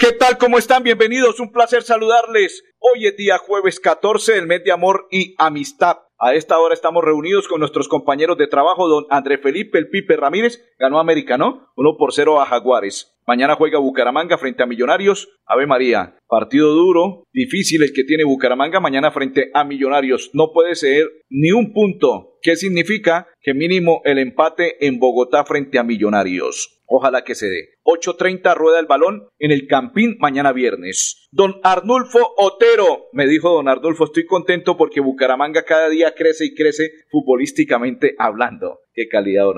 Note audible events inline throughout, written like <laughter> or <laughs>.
¿Qué tal? ¿Cómo están? Bienvenidos, un placer saludarles. Hoy es día jueves 14 del mes de amor y amistad. A esta hora estamos reunidos con nuestros compañeros de trabajo, don André Felipe El Pipe Ramírez, ganó América, ¿no? Uno por cero a Jaguares. Mañana juega Bucaramanga frente a Millonarios. Ave María, partido duro, difícil el que tiene Bucaramanga mañana frente a Millonarios. No puede ser ni un punto. ¿Qué significa? Que mínimo el empate en Bogotá frente a Millonarios. Ojalá que se dé. 8.30 rueda el balón en el Campín mañana viernes. Don Arnulfo Otero, me dijo don Arnulfo, estoy contento porque Bucaramanga cada día crece y crece futbolísticamente hablando. Qué calidad, <laughs> don,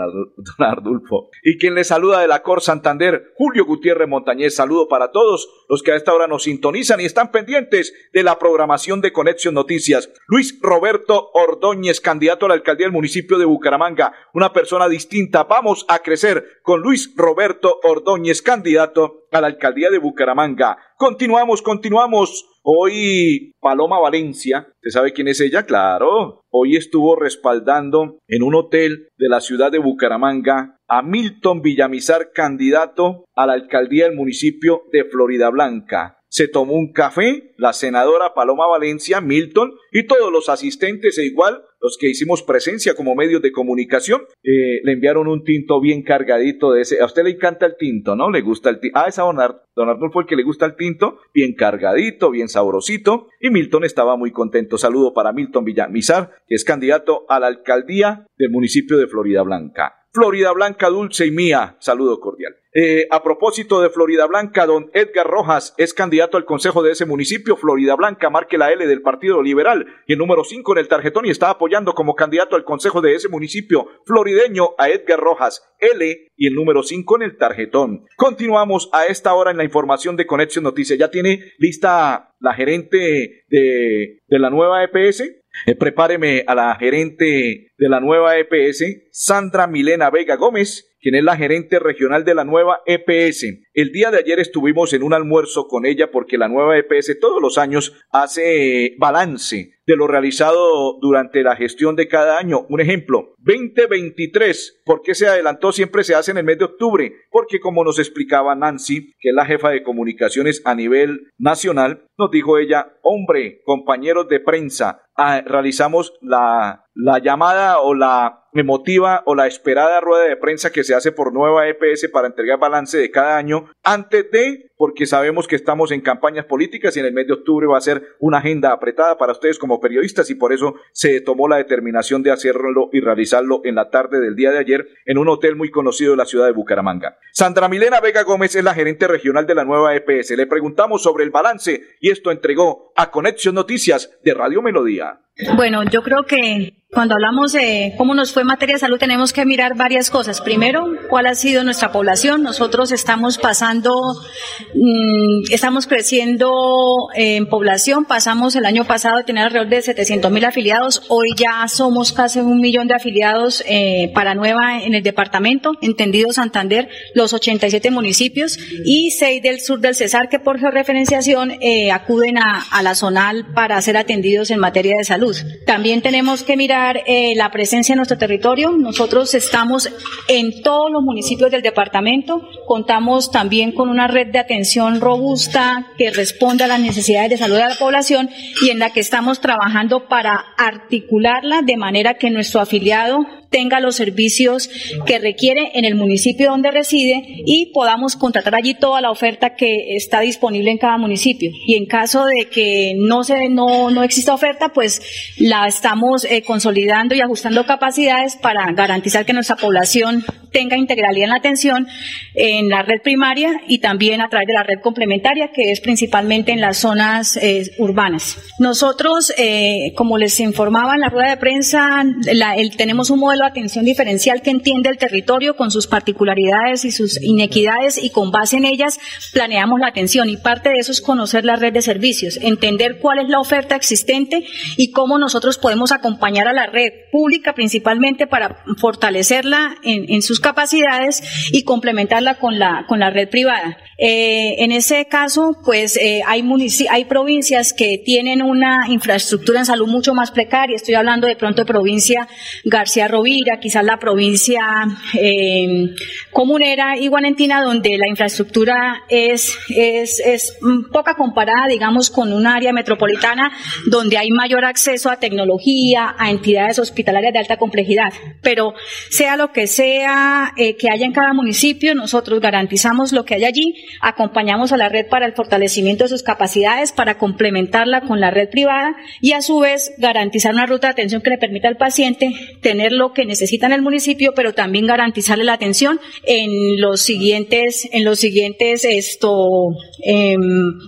Arnulfo. Y quien le saluda de la Cor Santander, Julio Gutiérrez Montañez. Saludo para todos los que a esta hora nos sintonizan y están pendientes de la programación de Conexión Noticias. Luis Roberto Ordóñez, candidato a la alcaldía del municipio de Bucaramanga. Una persona distinta. Vamos a crecer con Luis Roberto Ordóñez, candidato a la alcaldía de Bucaramanga. Continuamos, continuamos. Hoy Paloma Valencia, ¿se sabe quién es ella? Claro. Hoy estuvo respaldando en un hotel de la ciudad de Bucaramanga a Milton Villamizar, candidato a la alcaldía del municipio de Florida Blanca se tomó un café, la senadora Paloma Valencia, Milton y todos los asistentes e igual los que hicimos presencia como medios de comunicación, eh, le enviaron un tinto bien cargadito de ese. A usted le encanta el tinto, ¿no? Le gusta el tinto. Ah, esa don, don Arnulfo el que le gusta el tinto, bien cargadito, bien sabrosito. Y Milton estaba muy contento. Saludo para Milton Villamizar, que es candidato a la alcaldía del municipio de Florida Blanca. Florida Blanca dulce y mía. Saludo cordial. Eh, a propósito de Florida Blanca, don Edgar Rojas es candidato al consejo de ese municipio. Florida Blanca marque la L del Partido Liberal y el número 5 en el tarjetón y está apoyando como candidato al consejo de ese municipio florideño a Edgar Rojas. L y el número 5 en el tarjetón. Continuamos a esta hora en la información de Conexión Noticias. ¿Ya tiene lista la gerente de, de la nueva EPS? Eh, prepáreme a la gerente de la nueva EPS, Sandra Milena Vega Gómez, quien es la gerente regional de la nueva EPS. El día de ayer estuvimos en un almuerzo con ella porque la nueva EPS todos los años hace balance de lo realizado durante la gestión de cada año. Un ejemplo, 2023, ¿por qué se adelantó? Siempre se hace en el mes de octubre, porque como nos explicaba Nancy, que es la jefa de comunicaciones a nivel nacional, nos dijo ella, hombre, compañeros de prensa, ah, realizamos la, la llamada o la emotiva o la esperada rueda de prensa que se hace por nueva EPS para entregar balance de cada año antes de, porque sabemos que estamos en campañas políticas y en el mes de octubre va a ser una agenda apretada para ustedes como periodistas y por eso se tomó la determinación de hacerlo y realizarlo en la tarde del día de ayer en un hotel muy conocido de la ciudad de Bucaramanga. Sandra Milena Vega Gómez es la gerente regional de la nueva EPS. Le preguntamos sobre el balance y esto entregó a Conexión Noticias de Radio Melodía. Bueno, yo creo que cuando hablamos de cómo nos fue en materia de salud tenemos que mirar varias cosas. Primero, cuál ha sido nuestra población. Nosotros estamos pasando, mmm, estamos creciendo en población. Pasamos el año pasado a tener alrededor de 700 mil afiliados. Hoy ya somos casi un millón de afiliados eh, para Nueva en el departamento, entendido Santander, los 87 municipios y 6 del sur del Cesar que por georreferenciación eh, acuden a, a la zonal para ser atendidos en materia de salud. También tenemos que mirar eh, la presencia en nuestro territorio. Nosotros estamos en todos los municipios del departamento. Contamos también con una red de atención robusta que responde a las necesidades de salud de la población y en la que estamos trabajando para articularla de manera que nuestro afiliado tenga los servicios que requiere en el municipio donde reside y podamos contratar allí toda la oferta que está disponible en cada municipio. Y en caso de que no se no, no exista oferta, pues la estamos eh, consolidando y ajustando capacidades para garantizar que nuestra población tenga integralidad en la atención en la red primaria y también a través de la red complementaria, que es principalmente en las zonas eh, urbanas. Nosotros, eh, como les informaba en la rueda de prensa, la, tenemos un modelo de atención diferencial que entiende el territorio con sus particularidades y sus inequidades y con base en ellas planeamos la atención y parte de eso es conocer la red de servicios, entender cuál es la oferta existente y cómo nosotros podemos acompañar a la red pública principalmente para fortalecerla en, sus capacidades y complementarla con la, con la red privada. Eh, en ese caso, pues eh, hay, hay provincias que tienen una infraestructura en salud mucho más precaria. Estoy hablando de pronto de provincia García Quizás la provincia eh, comunera y Guanentina, donde la infraestructura es, es, es poca comparada, digamos, con un área metropolitana donde hay mayor acceso a tecnología, a entidades hospitalarias de alta complejidad. Pero sea lo que sea eh, que haya en cada municipio, nosotros garantizamos lo que hay allí, acompañamos a la red para el fortalecimiento de sus capacidades, para complementarla con la red privada y a su vez garantizar una ruta de atención que le permita al paciente tener lo que necesita en el municipio, pero también garantizarle la atención en los siguientes, en los siguientes esto, em,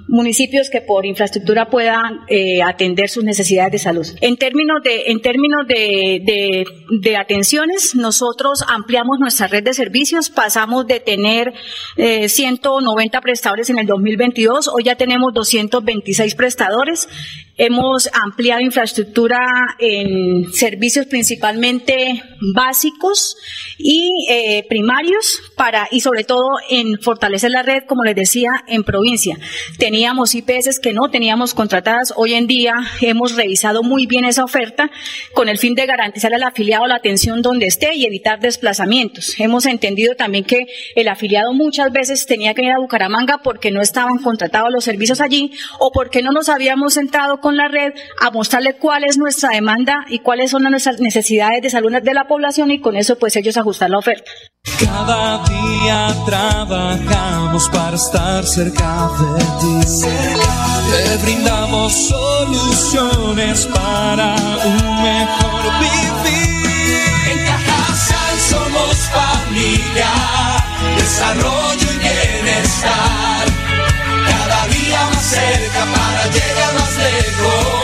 municipios que por infraestructura puedan eh, atender sus necesidades de salud. En términos de, en términos de, de, atenciones, nosotros ampliamos nuestra red de servicios, pasamos de tener 190 eh, prestadores en el 2022, hoy ya tenemos 226 prestadores. Hemos ampliado infraestructura en servicios principalmente básicos y eh, primarios para y sobre todo en fortalecer la red, como les decía, en provincia. Teníamos IPS que no teníamos contratadas. Hoy en día hemos revisado muy bien esa oferta con el fin de garantizar al afiliado la atención donde esté y evitar desplazamientos. Hemos entendido también que el afiliado muchas veces tenía que ir a Bucaramanga porque no estaban contratados los servicios allí o porque no nos habíamos sentado con la red a mostrarle cuál es nuestra demanda y cuáles son nuestras necesidades de salud de la población y con eso pues ellos ajustar la oferta. Cada día trabajamos para estar cerca de ti. Te brindamos soluciones para un mejor vivir. En Cajasal somos familia, desarrollo y bienestar más cerca para llegar más lejos.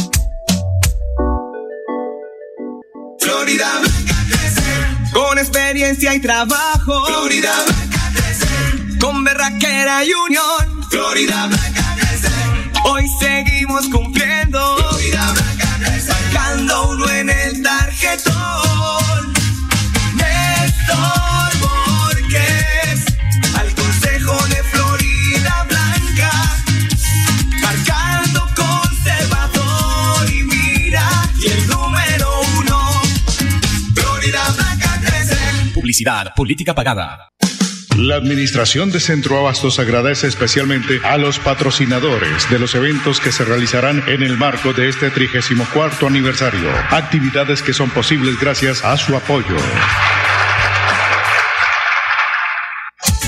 Florida Blanca Con experiencia y trabajo. Florida Blanca Con berraquera y unión. Florida Blanca Hoy seguimos cumpliendo. Florida Blanca Marcando uno en el tarjetón. Política pagada. La Administración de Centro Abastos agradece especialmente a los patrocinadores de los eventos que se realizarán en el marco de este 34 aniversario. Actividades que son posibles gracias a su apoyo.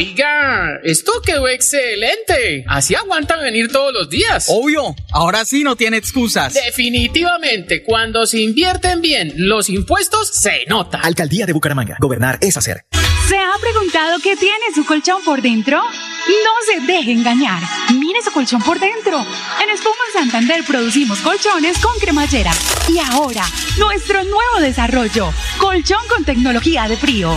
Oiga, esto quedó excelente. Así aguantan venir todos los días. Obvio, ahora sí no tiene excusas. Definitivamente, cuando se invierten bien los impuestos, se nota. Alcaldía de Bucaramanga. Gobernar es hacer. ¿Se ha preguntado qué tiene su colchón por dentro? No se deje engañar. Mire su colchón por dentro. En Espuma Santander producimos colchones con cremallera. Y ahora, nuestro nuevo desarrollo, colchón con tecnología de frío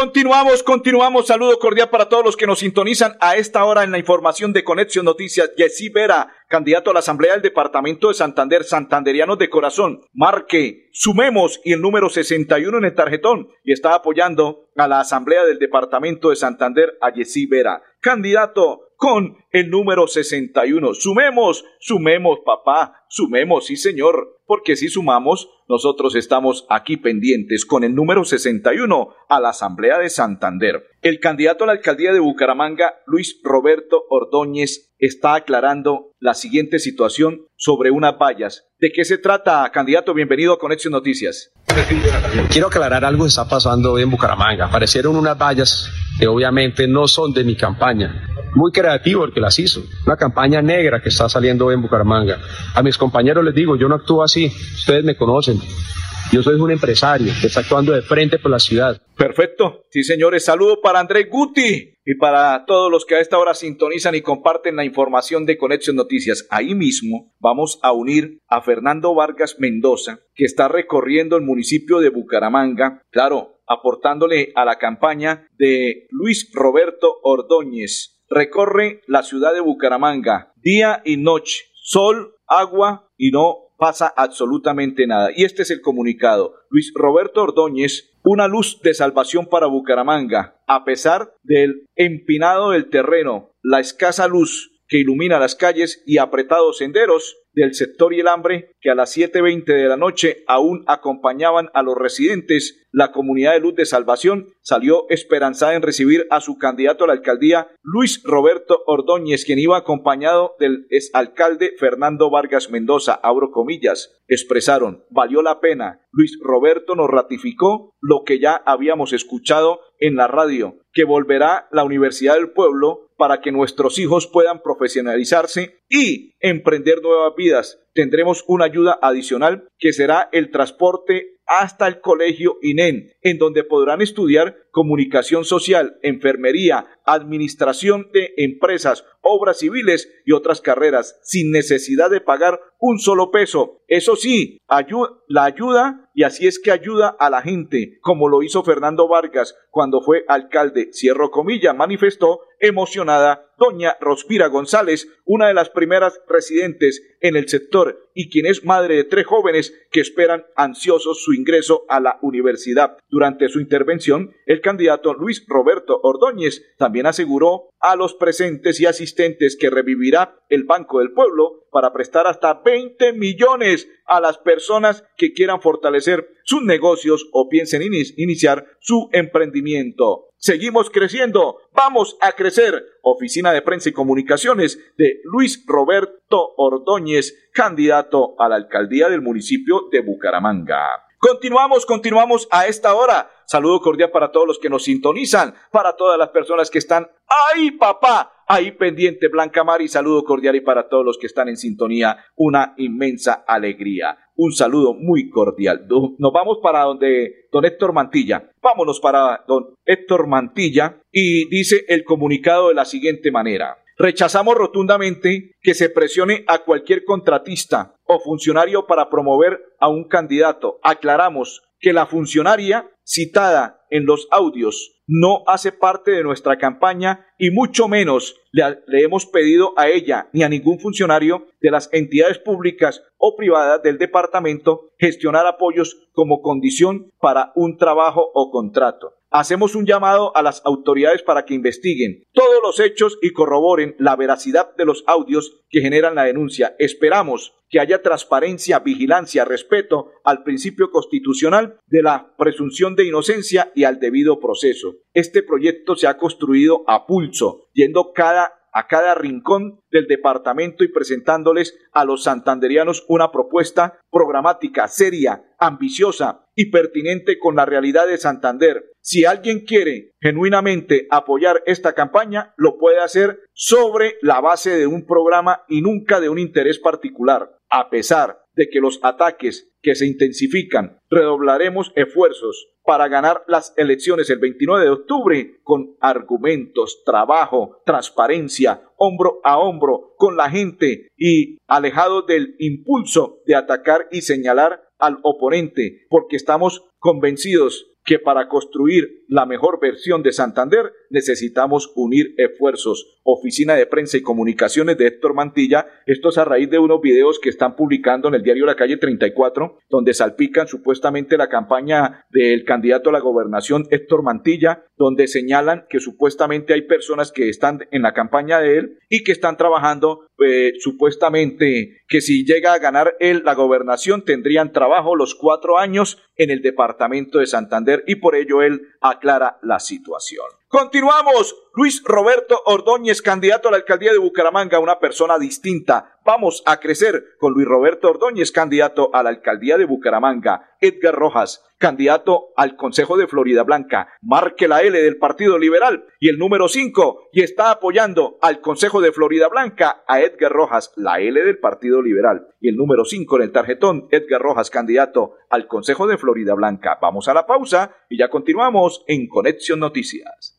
Continuamos, continuamos. Saludo cordial para todos los que nos sintonizan a esta hora en la información de Conexión Noticias. Jessy Vera, candidato a la Asamblea del Departamento de Santander, Santanderianos de Corazón. Marque, sumemos y el número 61 en el tarjetón. Y está apoyando a la Asamblea del Departamento de Santander a Jessy Vera. Candidato con el número 61. Sumemos, sumemos, papá, sumemos, sí, señor, porque si sumamos, nosotros estamos aquí pendientes con el número 61 a la Asamblea de Santander. El candidato a la alcaldía de Bucaramanga, Luis Roberto Ordóñez, está aclarando la siguiente situación sobre unas vallas. ¿De qué se trata, candidato? Bienvenido a Conexión Noticias. Quiero aclarar algo que está pasando hoy en Bucaramanga. Aparecieron unas vallas que obviamente no son de mi campaña. Muy creativo el que las hizo. Una campaña negra que está saliendo hoy en Bucaramanga. A mis compañeros les digo, yo no actúo así. Ustedes me conocen. Yo soy un empresario que está actuando de frente por la ciudad. Perfecto. Sí, señores. Saludo para Andrés Guti y para todos los que a esta hora sintonizan y comparten la información de Conexión Noticias. Ahí mismo vamos a unir a Fernando Vargas Mendoza, que está recorriendo el municipio de Bucaramanga. Claro, aportándole a la campaña de Luis Roberto Ordóñez. Recorre la ciudad de Bucaramanga día y noche, sol, agua y no pasa absolutamente nada. Y este es el comunicado. Luis Roberto Ordóñez, una luz de salvación para Bucaramanga. A pesar del empinado del terreno, la escasa luz que ilumina las calles y apretados senderos del sector y el hambre que a las 7.20 de la noche aún acompañaban a los residentes, la comunidad de Luz de Salvación salió esperanzada en recibir a su candidato a la alcaldía, Luis Roberto Ordóñez, quien iba acompañado del exalcalde Fernando Vargas Mendoza, abro comillas, expresaron, valió la pena, Luis Roberto nos ratificó lo que ya habíamos escuchado en la radio, que volverá la Universidad del Pueblo para que nuestros hijos puedan profesionalizarse y emprender nuevas vidas. Tendremos una ayuda adicional que será el transporte hasta el colegio INEN, en donde podrán estudiar comunicación social, enfermería, administración de empresas, obras civiles y otras carreras, sin necesidad de pagar un solo peso. Eso sí, la ayuda, y así es que ayuda a la gente, como lo hizo Fernando Vargas cuando fue alcalde, cierro comilla, manifestó emocionada doña Rospira González, una de las primeras residentes en el sector y quien es madre de tres jóvenes que esperan ansiosos su ingreso a la universidad. Durante su intervención, el candidato Luis Roberto Ordóñez también aseguró a los presentes y asistentes que revivirá el Banco del Pueblo para prestar hasta 20 millones a las personas que quieran fortalecer sus negocios o piensen iniciar su emprendimiento. Seguimos creciendo, vamos a crecer. Oficina de Prensa y Comunicaciones de Luis Roberto Ordóñez, candidato a la alcaldía del municipio de Bucaramanga. Continuamos, continuamos a esta hora. Saludo cordial para todos los que nos sintonizan, para todas las personas que están ahí, papá, ahí pendiente, Blanca Mari. Saludo cordial y para todos los que están en sintonía, una inmensa alegría. Un saludo muy cordial. Nos vamos para donde don Héctor Mantilla. Vámonos para don Héctor Mantilla y dice el comunicado de la siguiente manera. Rechazamos rotundamente que se presione a cualquier contratista o funcionario para promover a un candidato. Aclaramos que la funcionaria citada en los audios no hace parte de nuestra campaña y mucho menos le, hemos pedido a ella ni a ningún funcionario de las entidades públicas o privadas del departamento gestionar apoyos como condición para un trabajo o contrato. Hacemos un llamado a las autoridades para que investiguen todos los hechos y corroboren la veracidad de los audios que generan la denuncia. Esperamos que haya transparencia, vigilancia, respeto al principio constitucional de la de inocencia y al debido proceso. Este proyecto se ha construido a pulso, yendo cada a cada rincón del departamento y presentándoles a los santanderianos una propuesta programática seria, ambiciosa y pertinente con la realidad de Santander. Si alguien quiere genuinamente apoyar esta campaña, lo puede hacer sobre la base de un programa y nunca de un interés particular. A pesar de que los ataques que se intensifican, redoblaremos esfuerzos para ganar las elecciones el 29 de octubre con argumentos, trabajo, transparencia, hombro a hombro con la gente y alejado del impulso de atacar y señalar al oponente, porque estamos convencidos que para construir la mejor versión de Santander necesitamos unir esfuerzos. Oficina de Prensa y Comunicaciones de Héctor Mantilla, esto es a raíz de unos videos que están publicando en el diario La Calle 34, donde salpican supuestamente la campaña del candidato a la gobernación Héctor Mantilla, donde señalan que supuestamente hay personas que están en la campaña de él y que están trabajando eh, supuestamente que si llega a ganar él la gobernación tendrían trabajo los cuatro años en el departamento de Santander y por ello él aclara la situación. Continuamos. Luis Roberto Ordóñez, candidato a la alcaldía de Bucaramanga, una persona distinta. Vamos a crecer con Luis Roberto Ordóñez, candidato a la alcaldía de Bucaramanga. Edgar Rojas, candidato al Consejo de Florida Blanca. Marque la L del Partido Liberal y el número 5 y está apoyando al Consejo de Florida Blanca a Edgar Rojas, la L del Partido Liberal y el número 5 en el tarjetón, Edgar Rojas, candidato al Consejo de Florida Blanca. Vamos a la pausa y ya continuamos en Conexión Noticias.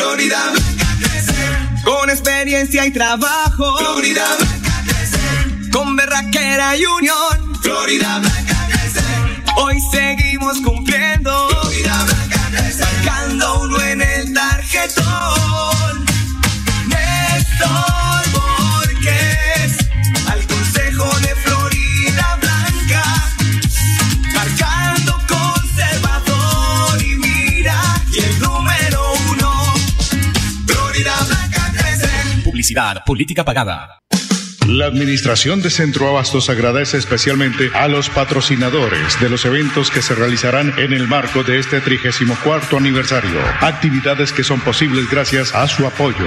Florida Blanca crece con experiencia y trabajo. Florida Blanca crece con berraquera y unión. Florida Blanca crece. Hoy seguimos cumpliendo. Florida Blanca crece. Marcando uno en el tarjetón. Política pagada. La Administración de Centro Abastos agradece especialmente a los patrocinadores de los eventos que se realizarán en el marco de este 34 aniversario. Actividades que son posibles gracias a su apoyo.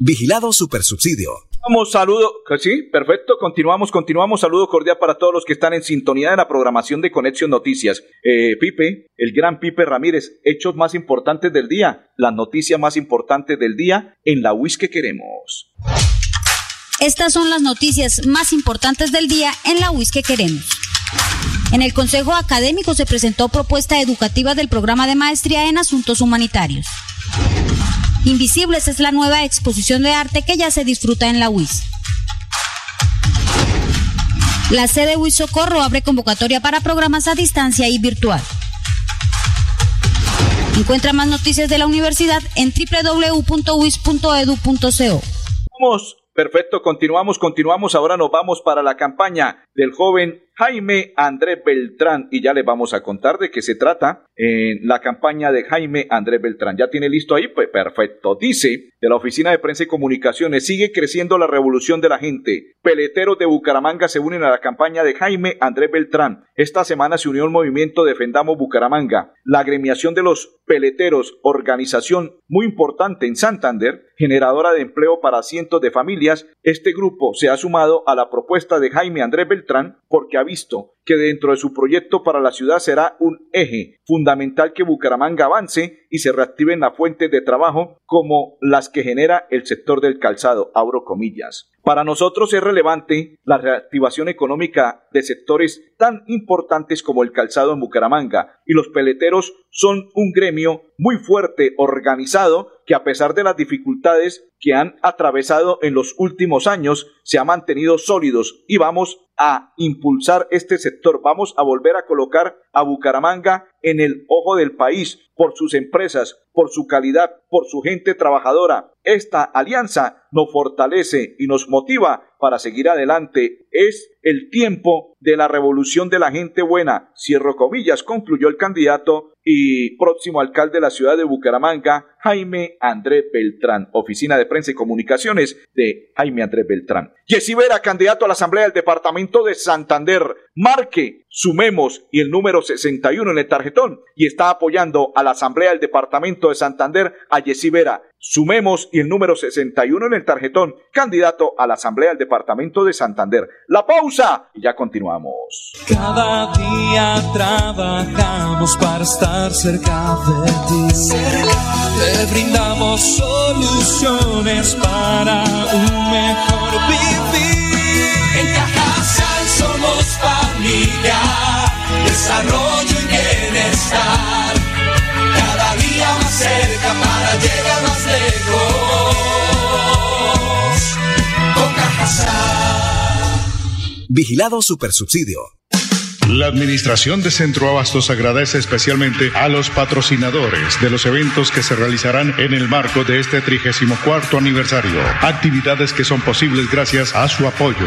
Vigilado Supersubsidio. Vamos, saludo. Sí, perfecto. Continuamos, continuamos. Saludo cordial para todos los que están en sintonía de la programación de Conexión Noticias. Eh, Pipe, el gran Pipe Ramírez, hechos más importantes del día, las noticias más importantes del día en la WIS que queremos. Estas son las noticias más importantes del día en la WIS que queremos. En el Consejo Académico se presentó propuesta educativa del programa de maestría en asuntos humanitarios. Invisibles es la nueva exposición de arte que ya se disfruta en la UIS. La sede UIS Socorro abre convocatoria para programas a distancia y virtual. Encuentra más noticias de la universidad en www.uis.edu.co. Perfecto, continuamos, continuamos. Ahora nos vamos para la campaña del joven Jaime Andrés Beltrán y ya le vamos a contar de qué se trata en la campaña de Jaime Andrés Beltrán. ¿Ya tiene listo ahí? Pues perfecto. Dice de la Oficina de Prensa y Comunicaciones, sigue creciendo la revolución de la gente. Peleteros de Bucaramanga se unen a la campaña de Jaime Andrés Beltrán. Esta semana se unió el movimiento Defendamos Bucaramanga. La agremiación de los peleteros, organización muy importante en Santander, generadora de empleo para cientos de familias, este grupo se ha sumado a la propuesta de Jaime Andrés Beltrán porque ha visto que dentro de su proyecto para la ciudad será un eje fundamental que Bucaramanga avance y se reactiven las fuentes de trabajo como las que genera el sector del calzado, abro comillas. Para nosotros es relevante la reactivación económica de sectores tan importantes como el calzado en Bucaramanga y los peleteros son un gremio muy fuerte, organizado, que a pesar de las dificultades que han atravesado en los últimos años, se ha mantenido sólidos y vamos a impulsar este sector, vamos a volver a colocar a Bucaramanga en el ojo del país por sus empresas, por su calidad, por su gente trabajadora. Esta alianza nos fortalece y nos motiva para seguir adelante. Es el tiempo de la revolución de la gente buena. Cierro comillas, concluyó el candidato y próximo alcalde de la ciudad de Bucaramanga, Jaime Andrés Beltrán. Oficina de Prensa y Comunicaciones de Jaime Andrés Beltrán. Jessy Vera, candidato a la Asamblea del Departamento de Santander. Marque, sumemos y el número 61 en el tarjetón y está apoyando a la Asamblea del Departamento de Santander a Jessy Vera. Sumemos y el número 61 en el tarjetón, candidato a la Asamblea del Departamento de Santander. La pausa y ya continuamos. Cada día trabajamos para estar cerca de ti. Te brindamos soluciones para un mejor vivir. En Cajasal somos familia, desarrollo y bienestar. Cada día más cerca para llegar más lejos. Vigilado Supersubsidio. La Administración de Centro Abastos agradece especialmente a los patrocinadores de los eventos que se realizarán en el marco de este 34 aniversario. Actividades que son posibles gracias a su apoyo.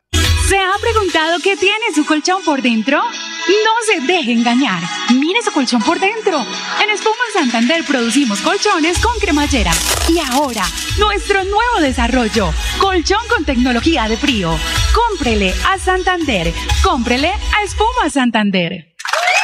¿Se ha preguntado qué tiene su colchón por dentro? No se deje engañar. Mire su colchón por dentro. En Espuma Santander producimos colchones con cremallera. Y ahora, nuestro nuevo desarrollo. Colchón con tecnología de frío. Cómprele a Santander. Cómprele a Espuma Santander.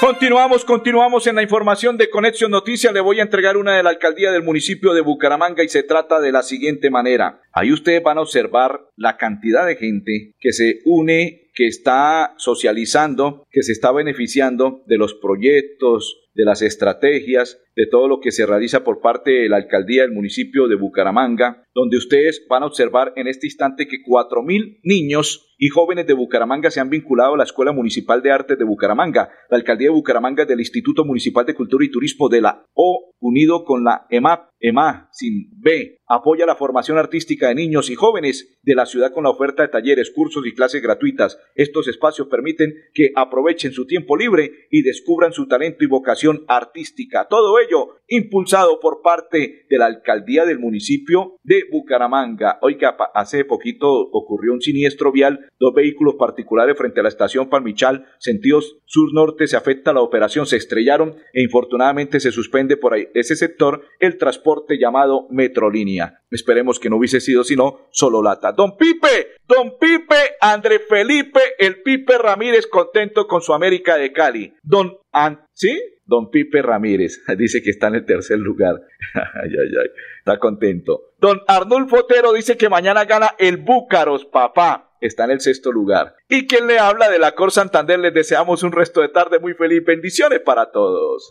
Continuamos, continuamos en la información de Conexión Noticias. Le voy a entregar una de la alcaldía del municipio de Bucaramanga y se trata de la siguiente manera. Ahí ustedes van a observar la cantidad de gente que se une, que está socializando, que se está beneficiando de los proyectos, de las estrategias, de todo lo que se realiza por parte de la alcaldía del municipio de Bucaramanga, donde ustedes van a observar en este instante que cuatro mil niños y jóvenes de Bucaramanga se han vinculado a la Escuela Municipal de Artes de Bucaramanga. La alcaldía de Bucaramanga del Instituto Municipal de Cultura y Turismo de la O, unido con la EMAP, EMA, sin B, apoya la formación artística de niños y jóvenes de la ciudad con la oferta de talleres, cursos y clases gratuitas. Estos espacios permiten que aprovechen su tiempo libre y descubran su talento y vocación artística. Todo ello impulsado por parte de la alcaldía del municipio de Bucaramanga. Oiga, hace poquito ocurrió un siniestro vial, dos vehículos particulares frente a la estación Palmichal, sentidos sur-norte, se afecta la operación, se estrellaron e infortunadamente se suspende por ahí ese sector el transporte llamado Metrolínea. Esperemos que no hubiese sido sino solo lata. Don Pipe, don Pipe, André Felipe, el Pipe Ramírez contento con su América de Cali. Don An ¿Sí? Don Pipe Ramírez <laughs> dice que está en el tercer lugar. <laughs> ay, ay, ay. Está contento. Don Arnulfo Otero dice que mañana gana el Búcaros, papá. Está en el sexto lugar. Y quien le habla de la Cor Santander, les deseamos un resto de tarde muy feliz. Bendiciones para todos.